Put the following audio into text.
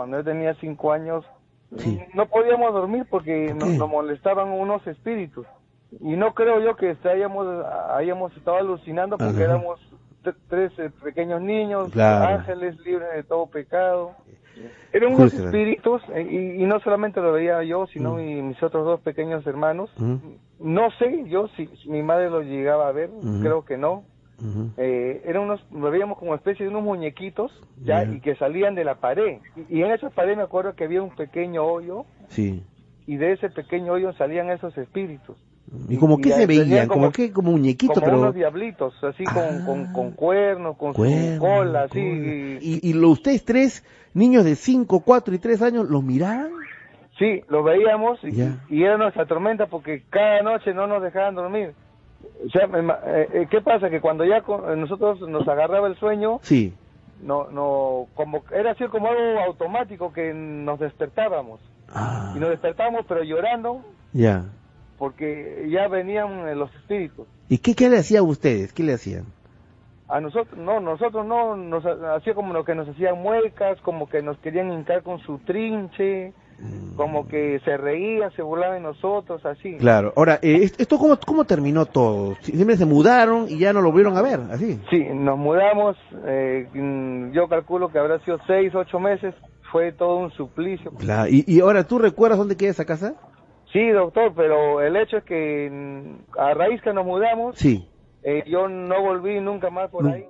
cuando yo tenía cinco años, Sí. no podíamos dormir porque ¿Por nos, nos molestaban unos espíritus. Y no creo yo que hayamos, hayamos estado alucinando porque Ajá. éramos tres eh, pequeños niños, Claro. ángeles libres de todo pecado. Eran unos espíritus eh, y, y no solamente lo veía yo, sino Mm. mi- mis otros dos pequeños hermanos. Ujú, No sé yo si, si mi madre lo llegaba a ver, creo que no. Eh, eran unos, lo veíamos como especie de unos muñequitos, ya, y que salían de la pared. Y, en esa pared me acuerdo que había un pequeño hoyo, Sí. y de ese pequeño hoyo salían esos espíritus. ¿Y como Y qué se veían? como- ¿Como qué? Como muñequitos, como pero... unos diablitos, así con, Ah. con, con cuernos, con su cola, así. Y, y lo, ustedes tres, niños de 5, 4 y 3 años, ¿los miraban? Sí, lo veíamos y, y era nuestra tormenta porque cada noche no nos dejaban dormir. O sea, eh, eh, ¿qué pasa? Que cuando ya eh, nosotros nos agarraba el sueño, Sí. no, no, como era así como algo automático que nos despertábamos. Ah, Y nos despertábamos pero llorando ya. porque ya venían los espíritus. ¿Y qué, qué le hacían a ustedes? ¿Qué le hacían? A nosotros, no, nosotros no, nos ha- hacía como lo que nos hacían muecas, como que nos querían hincar con su trinche, como que se reía, se burlaba de nosotros, así. Claro. Ahora, eh, est- ¿esto cómo, cómo terminó todo? Siempre se mudaron y ya no lo volvieron a ver, así. Sí, nos mudamos, eh, mm, yo calculo que habrá sido seis, ocho meses, fue todo un suplicio. Claro. ¿Y, y ahora tú recuerdas dónde queda esa casa? Sí, doctor, pero el hecho es que mm, a raíz que nos mudamos, Sí. eh, yo no volví nunca más por No. ahí.